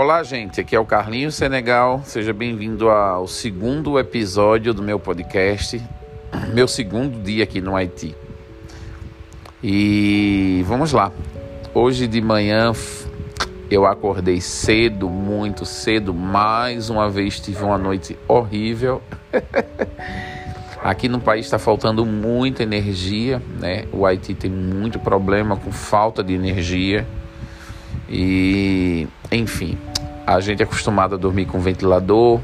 Olá, gente. Aqui é o Carlinhos Senegal. Seja bem-vindo ao segundo episódio do meu podcast, meu segundo dia aqui no Haiti. E vamos lá. Hoje de manhã eu acordei cedo, muito cedo. Mais uma vez tive uma noite horrível. Aqui no país está faltando muita energia, né? O Haiti tem muito problema com falta de energia. E, enfim, a gente é acostumado a dormir com ventilador,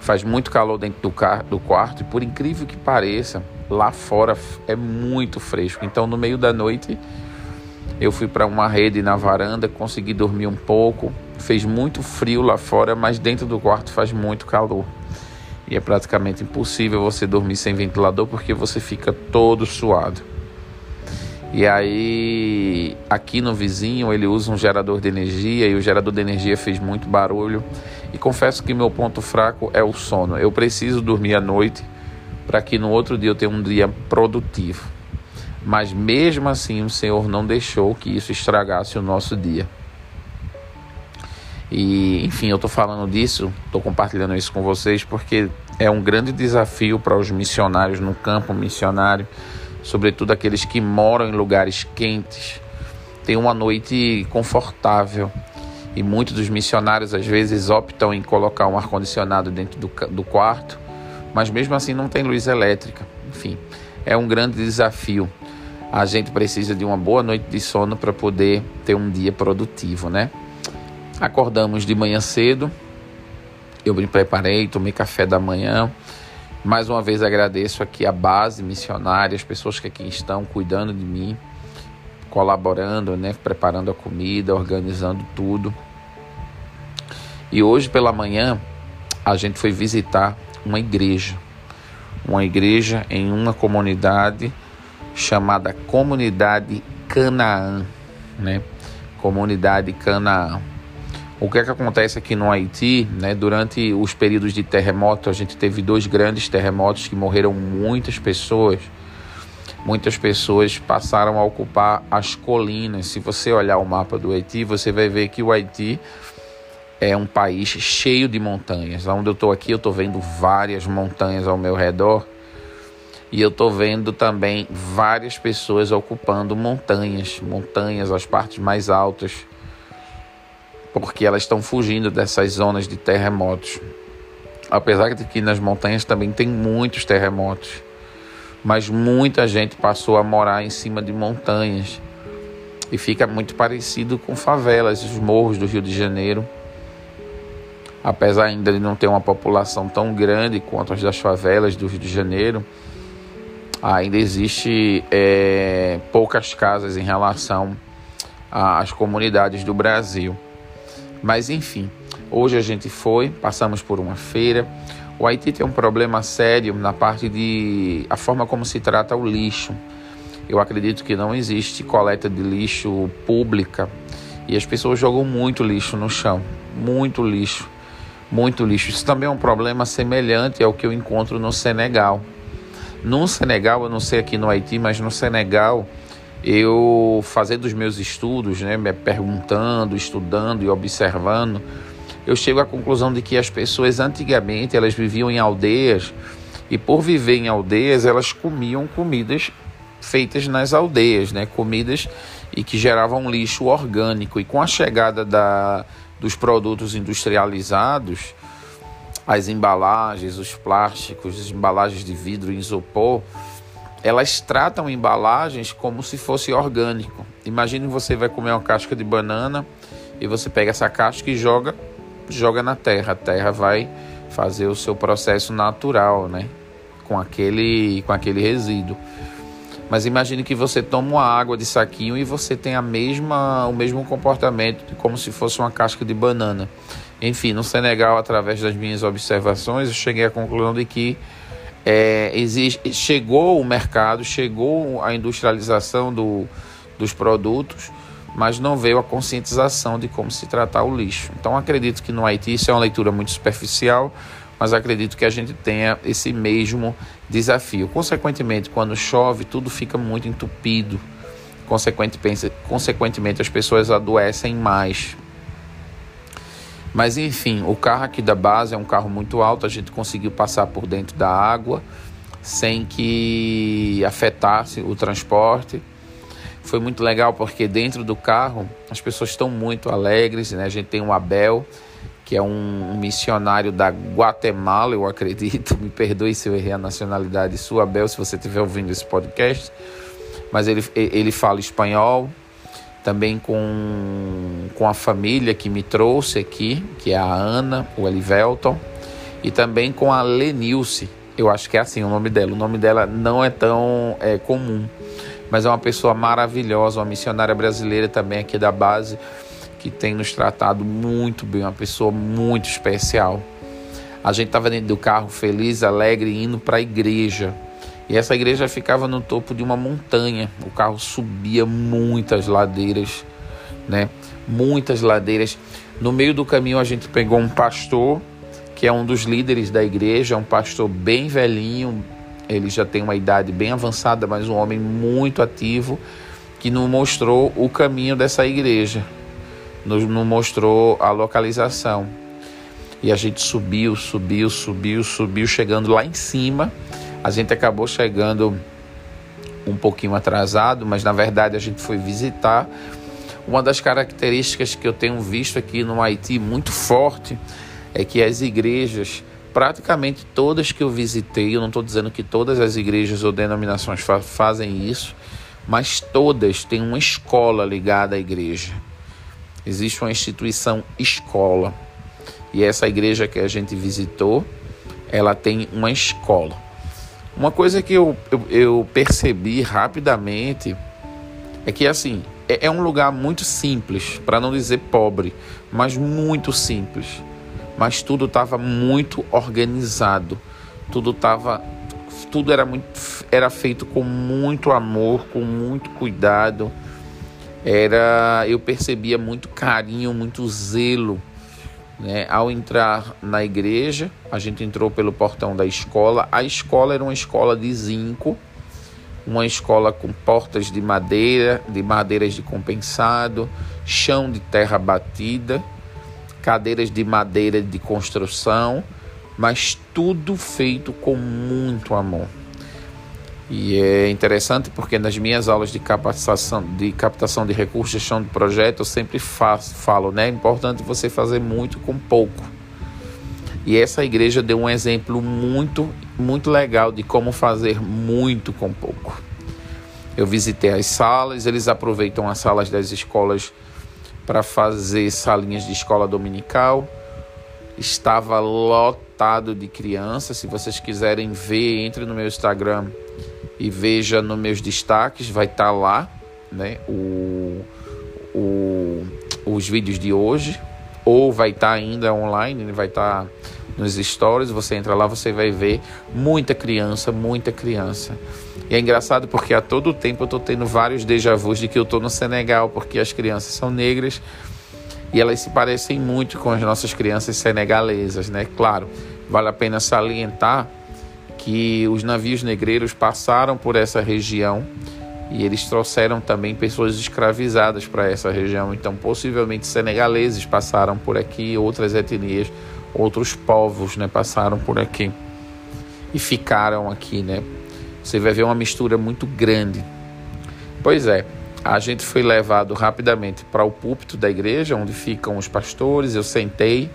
faz muito calor dentro do, car do quarto e, por incrível que pareça, lá fora é muito fresco. Então, no meio da noite, eu fui para uma rede na varanda, consegui dormir um pouco. Fez muito frio lá fora, mas dentro do quarto faz muito calor. E é praticamente impossível você dormir sem ventilador porque você fica todo suado. E aí, aqui no vizinho, ele usa um gerador de energia e o gerador de energia fez muito barulho. E confesso que meu ponto fraco é o sono. Eu preciso dormir à noite para que no outro dia eu tenha um dia produtivo. Mas mesmo assim, o Senhor não deixou que isso estragasse o nosso dia. E, enfim, eu estou falando disso, estou compartilhando isso com vocês porque é um grande desafio para os missionários no campo missionário sobretudo aqueles que moram em lugares quentes, tem uma noite confortável. E muitos dos missionários às vezes optam em colocar um ar-condicionado dentro do, do quarto, mas mesmo assim não tem luz elétrica. Enfim, é um grande desafio. A gente precisa de uma boa noite de sono para poder ter um dia produtivo, né? Acordamos de manhã cedo, eu me preparei, tomei café da manhã, mais uma vez agradeço aqui a base missionária, as pessoas que aqui estão cuidando de mim, colaborando, né, preparando a comida, organizando tudo. E hoje pela manhã a gente foi visitar uma igreja, uma igreja em uma comunidade chamada Comunidade Canaã, né? Comunidade Canaã. O que é que acontece aqui no Haiti, né? Durante os períodos de terremoto, a gente teve dois grandes terremotos que morreram muitas pessoas. Muitas pessoas passaram a ocupar as colinas. Se você olhar o mapa do Haiti, você vai ver que o Haiti é um país cheio de montanhas. Onde eu estou aqui, eu estou vendo várias montanhas ao meu redor. E eu estou vendo também várias pessoas ocupando montanhas, montanhas, as partes mais altas porque elas estão fugindo dessas zonas de terremotos. Apesar de que nas montanhas também tem muitos terremotos, mas muita gente passou a morar em cima de montanhas e fica muito parecido com favelas, os morros do Rio de Janeiro. Apesar ainda de não ter uma população tão grande quanto as das favelas do Rio de Janeiro, ainda existe é, poucas casas em relação às comunidades do Brasil. Mas enfim, hoje a gente foi, passamos por uma feira. O Haiti tem um problema sério na parte de a forma como se trata o lixo. Eu acredito que não existe coleta de lixo pública e as pessoas jogam muito lixo no chão, muito lixo, muito lixo. Isso também é um problema semelhante ao que eu encontro no Senegal. No Senegal, eu não sei aqui no Haiti, mas no Senegal eu fazendo os meus estudos, né, me perguntando, estudando e observando, eu chego à conclusão de que as pessoas antigamente elas viviam em aldeias e por viver em aldeias elas comiam comidas feitas nas aldeias, né, comidas e que geravam lixo orgânico. E com a chegada da, dos produtos industrializados, as embalagens, os plásticos, as embalagens de vidro, isopor, elas tratam embalagens como se fosse orgânico. Imagine você vai comer uma casca de banana e você pega essa casca e joga, joga na terra. A terra vai fazer o seu processo natural, né? Com aquele, com aquele resíduo. Mas imagine que você toma uma água de saquinho e você tem a mesma, o mesmo comportamento como se fosse uma casca de banana. Enfim, no Senegal, através das minhas observações, eu cheguei à conclusão de que é, existe, chegou o mercado, chegou a industrialização do, dos produtos, mas não veio a conscientização de como se tratar o lixo. Então acredito que no Haiti isso é uma leitura muito superficial, mas acredito que a gente tenha esse mesmo desafio. Consequentemente, quando chove, tudo fica muito entupido. Consequentemente, consequentemente as pessoas adoecem mais. Mas enfim, o carro aqui da base é um carro muito alto, a gente conseguiu passar por dentro da água sem que afetasse o transporte. Foi muito legal porque dentro do carro as pessoas estão muito alegres, né? A gente tem o Abel, que é um, missionário da Guatemala, eu acredito. Me perdoe se eu errei a nacionalidade sua, Abel, se você estiver ouvindo esse podcast. Mas ele, ele fala espanhol, também com, com a família que me trouxe aqui, que é a Ana, o Elivelton, e também com a Lenilce, eu acho que é assim o nome dela. O nome dela não é tão é, comum, mas é uma pessoa maravilhosa, uma missionária brasileira também aqui da base, que tem nos tratado muito bem, uma pessoa muito especial. A gente estava dentro do carro feliz, alegre, indo para a igreja. E essa igreja ficava no topo de uma montanha. O carro subia muitas ladeiras, né? Muitas ladeiras. No meio do caminho a gente pegou um pastor, que é um dos líderes da igreja, um pastor bem velhinho. Ele já tem uma idade bem avançada, mas um homem muito ativo, que nos mostrou o caminho dessa igreja. Nos, nos mostrou a localização. E a gente subiu, subiu, subiu, subiu, chegando lá em cima a gente acabou chegando um pouquinho atrasado, mas na verdade a gente foi visitar. Uma das características que eu tenho visto aqui no Haiti muito forte é que as igrejas, praticamente todas que eu visitei, eu não estou dizendo que todas as igrejas ou denominações fa fazem isso, mas todas têm uma escola ligada à igreja. Existe uma instituição escola. E essa igreja que a gente visitou, ela tem uma escola. Uma coisa que eu, eu, eu percebi rapidamente é que, assim, é, é um lugar muito simples, para não dizer pobre, mas muito simples. Mas tudo estava muito organizado, tudo estava tudo era muito era feito com muito amor, com muito cuidado. Era eu percebia muito carinho, muito zelo né? Ao entrar na igreja, a gente entrou pelo portão da escola. A escola era uma escola de zinco, uma escola com portas de madeira, de madeiras de compensado, chão de terra batida, cadeiras de madeira de construção, mas tudo feito com muito amor. E é interessante porque nas minhas aulas de captação de, captação de recursos, gestão de projeto, eu sempre faço, falo, né? É importante você fazer muito com pouco. E essa igreja deu um exemplo muito, muito legal de como fazer muito com pouco. Eu visitei as salas, eles aproveitam as salas das escolas para fazer salinhas de escola dominical. Estava lotado de crianças. Se vocês quiserem ver, entre no meu Instagram e veja nos meus destaques, vai estar tá lá né, o, o, os vídeos de hoje, ou vai estar tá ainda online, vai estar tá nos stories, você entra lá, você vai ver muita criança, muita criança. E é engraçado porque a todo tempo eu estou tendo vários déjà vus de que eu estou no Senegal, porque as crianças são negras e elas se parecem muito com as nossas crianças senegalesas, né? Claro, vale a pena salientar que os navios negreiros passaram por essa região e eles trouxeram também pessoas escravizadas para essa região. Então, possivelmente senegaleses passaram por aqui, outras etnias, outros povos, né, passaram por aqui e ficaram aqui, né? Você vai ver uma mistura muito grande. Pois é, a gente foi levado rapidamente para o púlpito da igreja, onde ficam os pastores. Eu sentei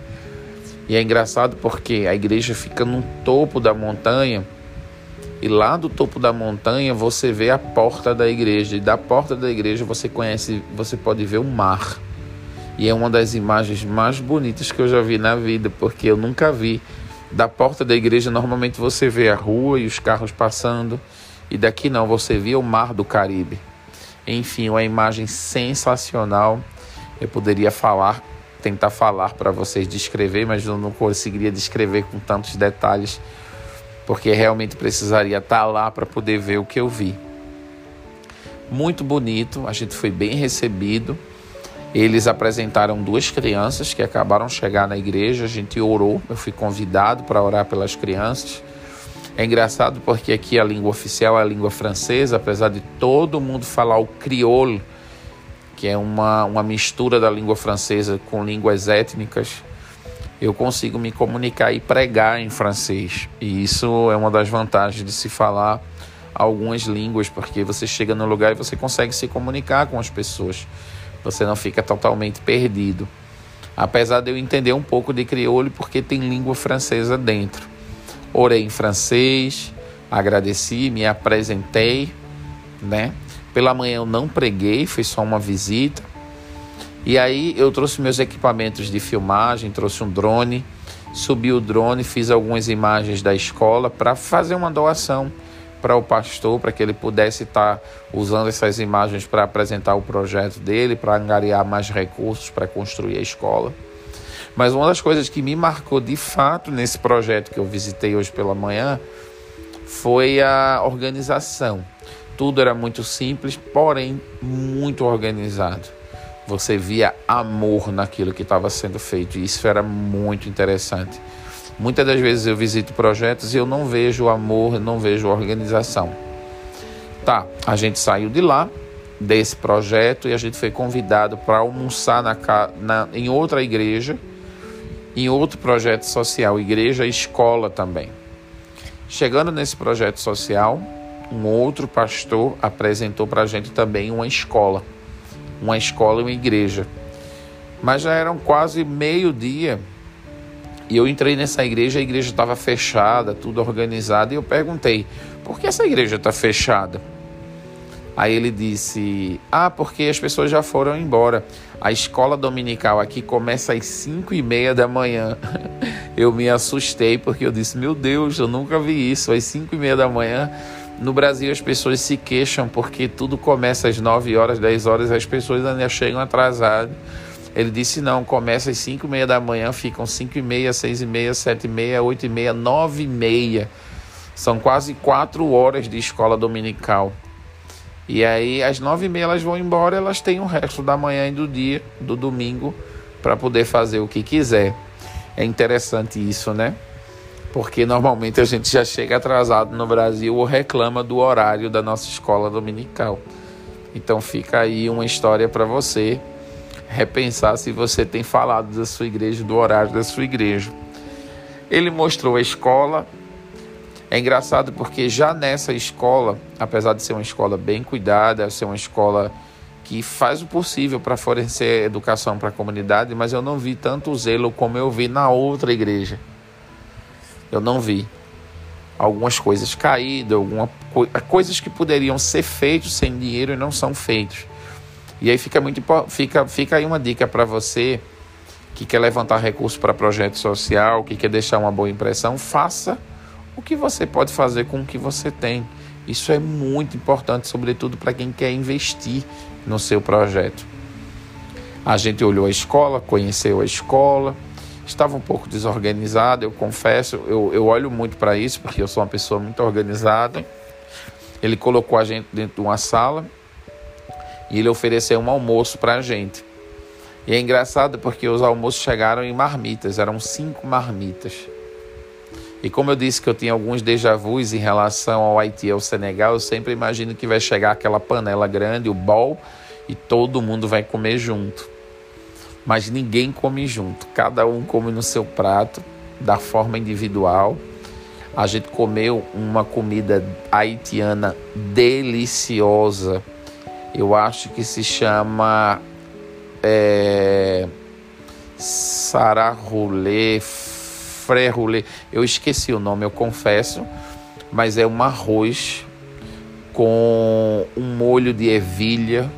e é engraçado porque a igreja fica no topo da montanha e lá do topo da montanha você vê a porta da igreja e da porta da igreja você conhece, você pode ver o mar. E é uma das imagens mais bonitas que eu já vi na vida, porque eu nunca vi da porta da igreja normalmente você vê a rua e os carros passando, e daqui não, você vê o mar do Caribe. Enfim, uma imagem sensacional. Eu poderia falar tentar falar para vocês, descrever, mas eu não conseguiria descrever com tantos detalhes, porque realmente precisaria estar tá lá para poder ver o que eu vi. Muito bonito, a gente foi bem recebido. Eles apresentaram duas crianças que acabaram de chegar na igreja, a gente orou, eu fui convidado para orar pelas crianças. É engraçado porque aqui a língua oficial é a língua francesa, apesar de todo mundo falar o crioulo que é uma, uma mistura da língua francesa com línguas étnicas. eu consigo me comunicar e pregar em francês. E isso é uma das vantagens de se falar algumas línguas, porque você chega no lugar e você consegue se comunicar com as pessoas. Você não fica totalmente perdido. Apesar de eu entender um pouco de crioulo, porque tem língua francesa dentro. Orei em francês, agradeci, me apresentei, né? Pela manhã eu não preguei, foi só uma visita. E aí eu trouxe meus equipamentos de filmagem, trouxe um drone, subi o drone, fiz algumas imagens da escola para fazer uma doação para o pastor, para que ele pudesse estar tá usando essas imagens para apresentar o projeto dele, para angariar mais recursos para construir a escola. Mas uma das coisas que me marcou de fato nesse projeto que eu visitei hoje pela manhã foi a organização. Tudo era muito simples, porém muito organizado. Você via amor naquilo que estava sendo feito, e isso era muito interessante. Muitas das vezes eu visito projetos e eu não vejo amor, não vejo organização. Tá, a gente saiu de lá, desse projeto, e a gente foi convidado para almoçar na, na, em outra igreja, em outro projeto social, igreja e escola também. Chegando nesse projeto social, um outro pastor apresentou para a gente também uma escola, uma escola e uma igreja. Mas já eram quase meio-dia e eu entrei nessa igreja, a igreja estava fechada, tudo organizado, e eu perguntei: por que essa igreja está fechada? Aí ele disse: Ah, porque as pessoas já foram embora. A escola dominical aqui começa às 5 e meia da manhã. Eu me assustei porque eu disse: Meu Deus, eu nunca vi isso. Às 5 e meia da manhã. No Brasil as pessoas se queixam porque tudo começa às 9 horas, 10 horas, as pessoas ainda chegam atrasadas. Ele disse não, começa às 5 e meia da manhã, ficam 5 e meia, 6 e meia, 7 e meia, 8 e meia, 9 e meia. São quase 4 horas de escola dominical. E aí, às 9 e meia elas vão embora, elas têm o resto da manhã e do dia, do domingo, para poder fazer o que quiser. É interessante isso, né? Porque normalmente a gente já chega atrasado no Brasil ou reclama do horário da nossa escola dominical. Então fica aí uma história para você repensar se você tem falado da sua igreja, do horário da sua igreja. Ele mostrou a escola. É engraçado porque já nessa escola, apesar de ser uma escola bem cuidada, ser uma escola que faz o possível para fornecer educação para a comunidade, mas eu não vi tanto zelo como eu vi na outra igreja. Eu não vi algumas coisas caídas, algumas coisas que poderiam ser feitas sem dinheiro e não são feitas. E aí fica muito fica fica aí uma dica para você que quer levantar recursos para projeto social, que quer deixar uma boa impressão, faça o que você pode fazer com o que você tem. Isso é muito importante, sobretudo para quem quer investir no seu projeto. A gente olhou a escola, conheceu a escola, estava um pouco desorganizado, eu confesso, eu, eu olho muito para isso, porque eu sou uma pessoa muito organizada. Ele colocou a gente dentro de uma sala e ele ofereceu um almoço para a gente. E é engraçado porque os almoços chegaram em marmitas, eram cinco marmitas. E como eu disse que eu tinha alguns déjà vus em relação ao Haiti e ao Senegal, eu sempre imagino que vai chegar aquela panela grande, o bol, e todo mundo vai comer junto. Mas ninguém come junto, cada um come no seu prato, da forma individual. A gente comeu uma comida haitiana deliciosa eu acho que se chama é, Sararulê, Frerulê. Eu esqueci o nome, eu confesso, mas é um arroz com um molho de ervilha,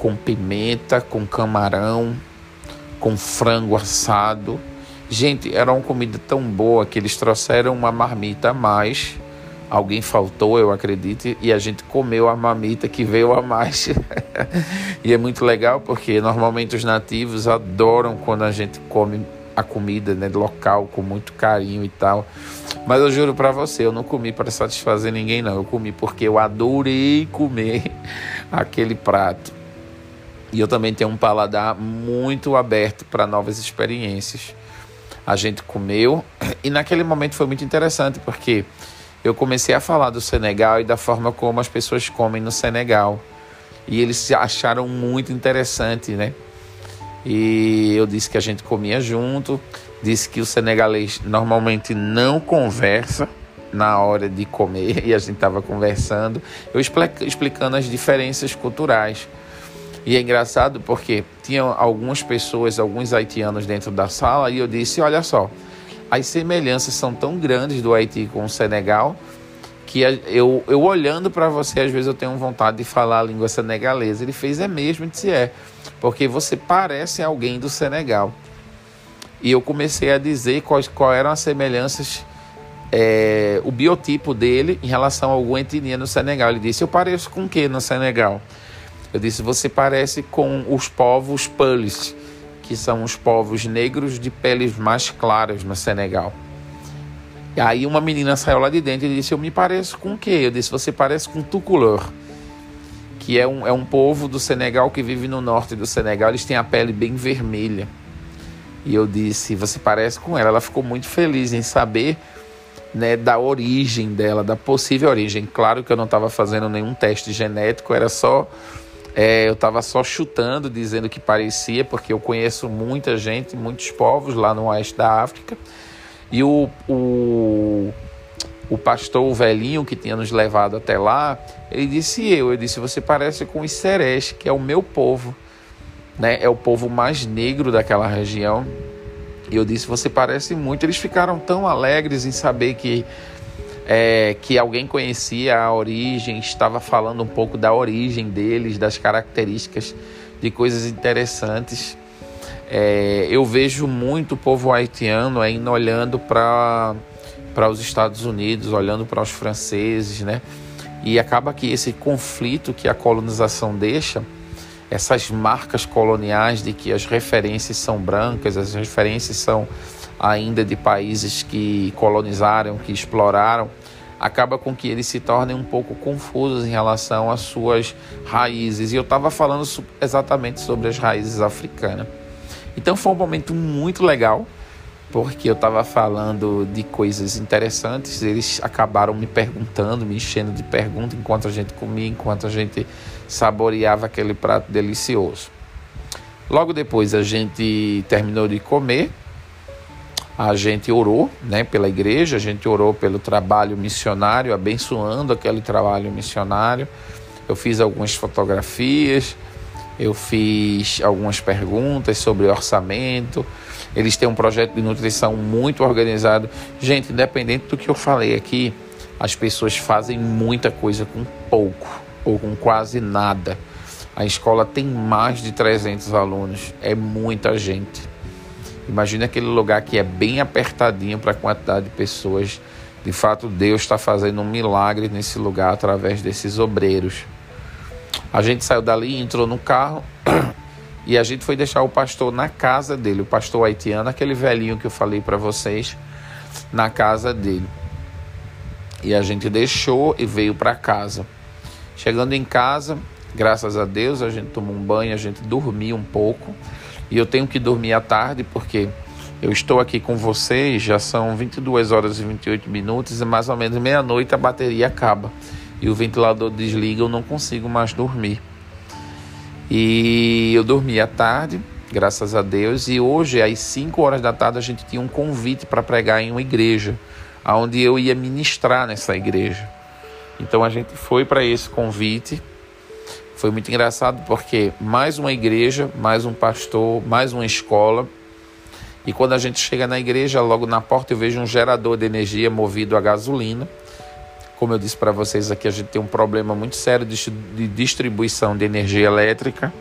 com pimenta, com camarão, com frango assado. Gente, era uma comida tão boa que eles trouxeram uma marmita a mais Alguém faltou, eu acredito, e a gente comeu a mamita que veio a mais. e é muito legal porque normalmente os nativos adoram quando a gente come a comida né, local com muito carinho e tal. Mas eu juro para você, eu não comi para satisfazer ninguém, não. Eu comi porque eu adorei comer aquele prato. E eu também tenho um paladar muito aberto para novas experiências. A gente comeu e naquele momento foi muito interessante porque eu comecei a falar do Senegal e da forma como as pessoas comem no Senegal. E eles acharam muito interessante, né? E eu disse que a gente comia junto. disse que o senegalês normalmente não conversa na hora de comer e a gente estava conversando, eu explicando as diferenças culturais. E é engraçado porque tinham algumas pessoas, alguns haitianos dentro da sala e eu disse: olha só, as semelhanças são tão grandes do Haiti com o Senegal que eu, eu olhando para você, às vezes eu tenho vontade de falar a língua senegalesa. Ele fez é mesmo, disse é, porque você parece alguém do Senegal. E eu comecei a dizer quais, quais eram as semelhanças, é, o biotipo dele em relação a alguma etnia no Senegal. Ele disse: Eu pareço com o que no Senegal? Eu disse: Você parece com os povos Pulis, que são os povos negros de peles mais claras no Senegal. E aí uma menina saiu lá de dentro e disse: Eu me pareço com o quê? Eu disse: Você parece com Tukulor, que é um, é um povo do Senegal que vive no norte do Senegal. Eles têm a pele bem vermelha. E eu disse: Você parece com ela. Ela ficou muito feliz em saber né, da origem dela, da possível origem. Claro que eu não estava fazendo nenhum teste genético, era só. É, eu estava só chutando, dizendo que parecia, porque eu conheço muita gente, muitos povos lá no oeste da África. E o, o, o pastor o velhinho que tinha nos levado até lá, ele disse eu, eu disse, você parece com os Sereste, que é o meu povo né? É o povo mais negro daquela região. E eu disse, você parece muito. Eles ficaram tão alegres em saber que é, que alguém conhecia a origem, estava falando um pouco da origem deles, das características, de coisas interessantes. É, eu vejo muito o povo haitiano ainda olhando para os Estados Unidos, olhando para os franceses, né? E acaba que esse conflito que a colonização deixa essas marcas coloniais de que as referências são brancas, as referências são ainda de países que colonizaram, que exploraram, acaba com que eles se tornem um pouco confusos em relação às suas raízes. E eu estava falando exatamente sobre as raízes africanas. Então foi um momento muito legal, porque eu estava falando de coisas interessantes, eles acabaram me perguntando, me enchendo de perguntas enquanto a gente comia, enquanto a gente saboreava aquele prato delicioso. Logo depois a gente terminou de comer, a gente orou né, pela igreja, a gente orou pelo trabalho missionário, abençoando aquele trabalho missionário. Eu fiz algumas fotografias, eu fiz algumas perguntas sobre orçamento. Eles têm um projeto de nutrição muito organizado. Gente, independente do que eu falei aqui, as pessoas fazem muita coisa com pouco ou com quase nada. A escola tem mais de 300 alunos, é muita gente. Imagina aquele lugar que é bem apertadinho para a quantidade de pessoas. De fato, Deus está fazendo um milagre nesse lugar através desses obreiros. A gente saiu dali, entrou no carro e a gente foi deixar o pastor na casa dele, o pastor haitiano, aquele velhinho que eu falei para vocês, na casa dele. E a gente deixou e veio para casa. Chegando em casa, graças a Deus, a gente tomou um banho, a gente dormiu um pouco. E eu tenho que dormir à tarde porque eu estou aqui com vocês, já são 22 horas e 28 minutos e mais ou menos meia-noite a bateria acaba. E o ventilador desliga, eu não consigo mais dormir. E eu dormi à tarde, graças a Deus, e hoje às 5 horas da tarde a gente tinha um convite para pregar em uma igreja, onde eu ia ministrar nessa igreja. Então a gente foi para esse convite. Foi muito engraçado porque mais uma igreja, mais um pastor, mais uma escola. E quando a gente chega na igreja, logo na porta eu vejo um gerador de energia movido a gasolina. Como eu disse para vocês aqui, a gente tem um problema muito sério de distribuição de energia elétrica.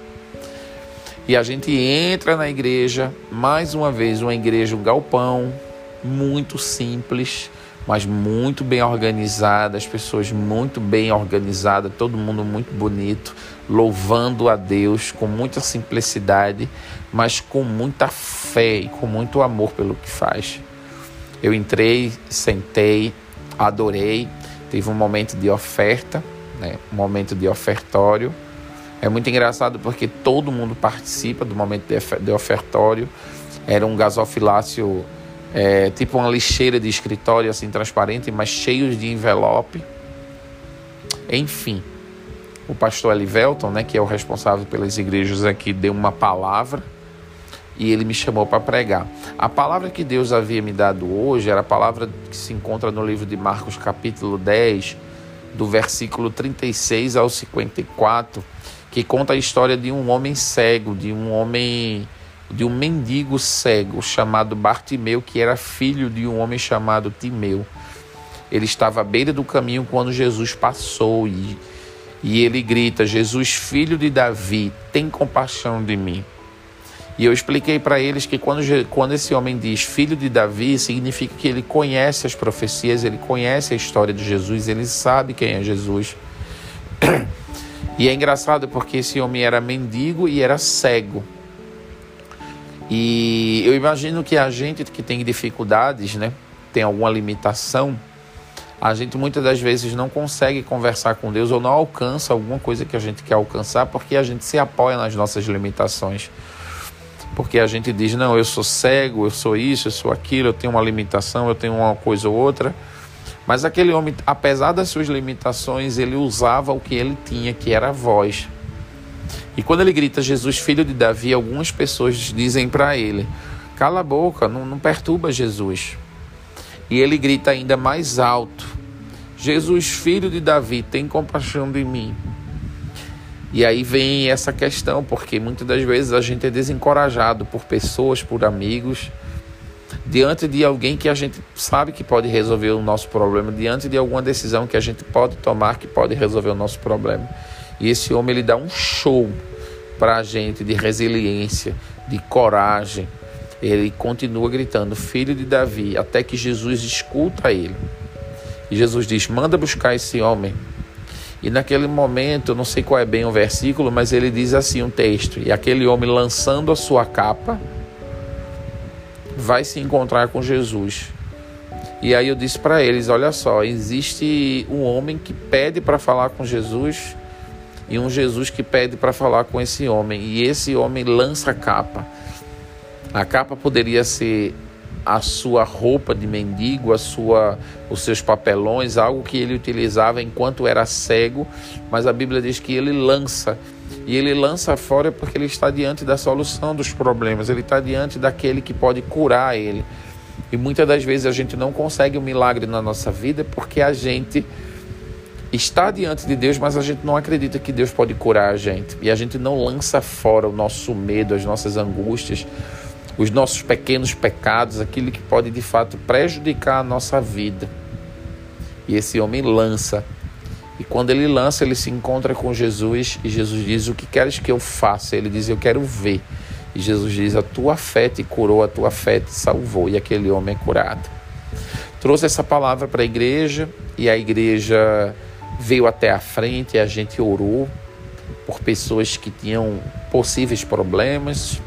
E a gente entra na igreja, mais uma vez, uma igreja, um galpão, muito simples, mas muito bem organizada, as pessoas muito bem organizadas, todo mundo muito bonito, louvando a Deus com muita simplicidade, mas com muita fé e com muito amor pelo que faz. Eu entrei, sentei, adorei, tive um momento de oferta, né? um momento de ofertório. É muito engraçado porque todo mundo participa do momento de ofertório. Era um gasofilácio é, tipo uma lixeira de escritório assim transparente, mas cheios de envelope. Enfim, o pastor Elivelton, né, que é o responsável pelas igrejas aqui, deu uma palavra e ele me chamou para pregar. A palavra que Deus havia me dado hoje era a palavra que se encontra no livro de Marcos, capítulo 10, do versículo 36 ao 54, que conta a história de um homem cego, de um homem de um mendigo cego chamado Bartimeu, que era filho de um homem chamado Timeu. Ele estava à beira do caminho quando Jesus passou e, e ele grita: Jesus, filho de Davi, tem compaixão de mim. E eu expliquei para eles que quando, quando esse homem diz filho de Davi, significa que ele conhece as profecias, ele conhece a história de Jesus, ele sabe quem é Jesus. E é engraçado porque esse homem era mendigo e era cego. E eu imagino que a gente que tem dificuldades, né, tem alguma limitação, a gente muitas das vezes não consegue conversar com Deus ou não alcança alguma coisa que a gente quer alcançar porque a gente se apoia nas nossas limitações. Porque a gente diz, não, eu sou cego, eu sou isso, eu sou aquilo, eu tenho uma limitação, eu tenho uma coisa ou outra. Mas aquele homem, apesar das suas limitações, ele usava o que ele tinha, que era a voz. E quando ele grita Jesus, filho de Davi, algumas pessoas dizem para ele: cala a boca, não, não perturba Jesus. E ele grita ainda mais alto: Jesus, filho de Davi, tem compaixão de mim. E aí vem essa questão, porque muitas das vezes a gente é desencorajado por pessoas, por amigos, diante de alguém que a gente sabe que pode resolver o nosso problema, diante de alguma decisão que a gente pode tomar que pode resolver o nosso problema. E esse homem ele dá um show para a gente de resiliência, de coragem. Ele continua gritando, filho de Davi, até que Jesus escuta ele. E Jesus diz: manda buscar esse homem. E naquele momento, não sei qual é bem o versículo, mas ele diz assim um texto: E aquele homem lançando a sua capa vai se encontrar com Jesus. E aí eu disse para eles: Olha só, existe um homem que pede para falar com Jesus e um Jesus que pede para falar com esse homem. E esse homem lança a capa. A capa poderia ser a sua roupa de mendigo, a sua, os seus papelões, algo que ele utilizava enquanto era cego, mas a Bíblia diz que ele lança. E ele lança fora porque ele está diante da solução dos problemas, ele está diante daquele que pode curar ele. E muitas das vezes a gente não consegue um milagre na nossa vida porque a gente está diante de Deus, mas a gente não acredita que Deus pode curar a gente. E a gente não lança fora o nosso medo, as nossas angústias, os nossos pequenos pecados, aquilo que pode de fato prejudicar a nossa vida. E esse homem lança. E quando ele lança, ele se encontra com Jesus e Jesus diz: O que queres que eu faça? Ele diz: Eu quero ver. E Jesus diz: A tua fé te curou, a tua fé te salvou. E aquele homem é curado. Trouxe essa palavra para a igreja e a igreja veio até a frente a gente orou por pessoas que tinham possíveis problemas,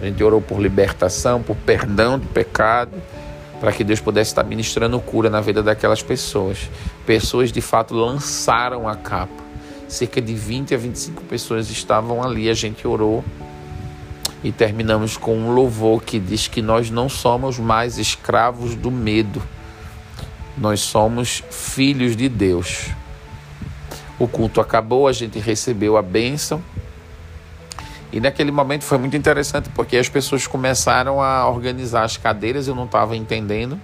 a gente orou por libertação, por perdão do pecado, para que Deus pudesse estar ministrando cura na vida daquelas pessoas. Pessoas de fato lançaram a capa. Cerca de 20 a 25 pessoas estavam ali, a gente orou e terminamos com um louvor que diz que nós não somos mais escravos do medo, nós somos filhos de Deus. O culto acabou, a gente recebeu a bênção e naquele momento foi muito interessante porque as pessoas começaram a organizar as cadeiras, eu não estava entendendo.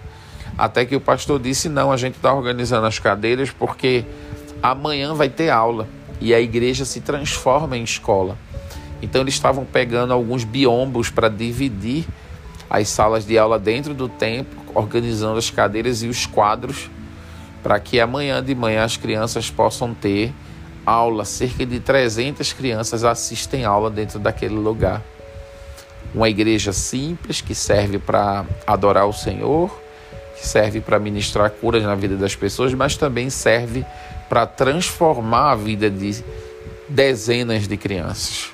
Até que o pastor disse: não, a gente está organizando as cadeiras porque amanhã vai ter aula e a igreja se transforma em escola. Então eles estavam pegando alguns biombos para dividir as salas de aula dentro do templo, organizando as cadeiras e os quadros para que amanhã de manhã as crianças possam ter aula, cerca de 300 crianças assistem aula dentro daquele lugar. Uma igreja simples que serve para adorar o Senhor, que serve para ministrar curas na vida das pessoas, mas também serve para transformar a vida de dezenas de crianças.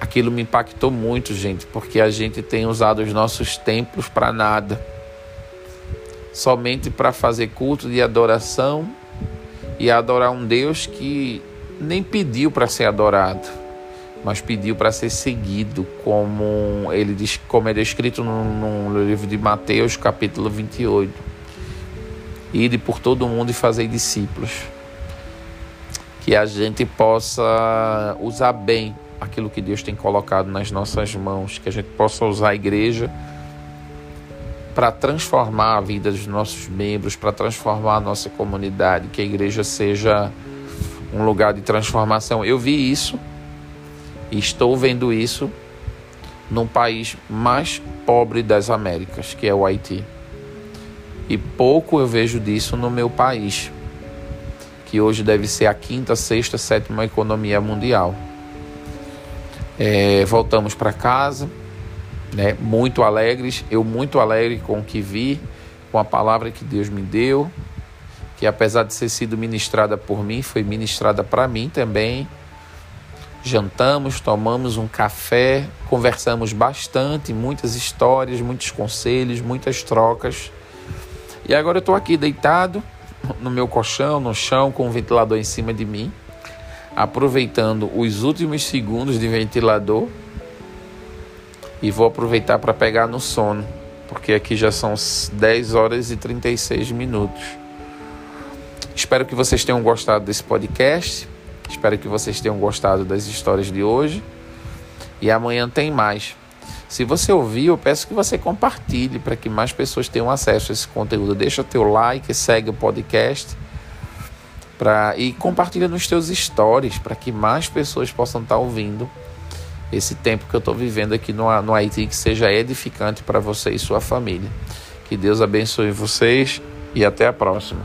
Aquilo me impactou muito, gente, porque a gente tem usado os nossos templos para nada somente para fazer culto de adoração e adorar um Deus que nem pediu para ser adorado, mas pediu para ser seguido, como ele diz, como é descrito no, no livro de Mateus, capítulo 28. Ide por todo o mundo e fazer discípulos. Que a gente possa usar bem aquilo que Deus tem colocado nas nossas mãos, que a gente possa usar a igreja para transformar a vida dos nossos membros, para transformar a nossa comunidade, que a igreja seja um lugar de transformação. Eu vi isso estou vendo isso num país mais pobre das Américas, que é o Haiti. E pouco eu vejo disso no meu país, que hoje deve ser a quinta, sexta, sétima economia mundial. É, voltamos para casa, né, muito alegres, eu muito alegre com o que vi, com a palavra que Deus me deu, que apesar de ser sido ministrada por mim, foi ministrada para mim também. Jantamos, tomamos um café, conversamos bastante, muitas histórias, muitos conselhos, muitas trocas. E agora eu estou aqui deitado no meu colchão, no chão, com o ventilador em cima de mim, aproveitando os últimos segundos de ventilador e vou aproveitar para pegar no sono, porque aqui já são 10 horas e 36 minutos. Espero que vocês tenham gostado desse podcast. Espero que vocês tenham gostado das histórias de hoje. E amanhã tem mais. Se você ouviu, eu peço que você compartilhe para que mais pessoas tenham acesso a esse conteúdo. Deixa teu like, segue o podcast pra, e compartilha nos teus stories para que mais pessoas possam estar ouvindo esse tempo que eu estou vivendo aqui no, no Haiti, que seja edificante para você e sua família. Que Deus abençoe vocês e até a próxima.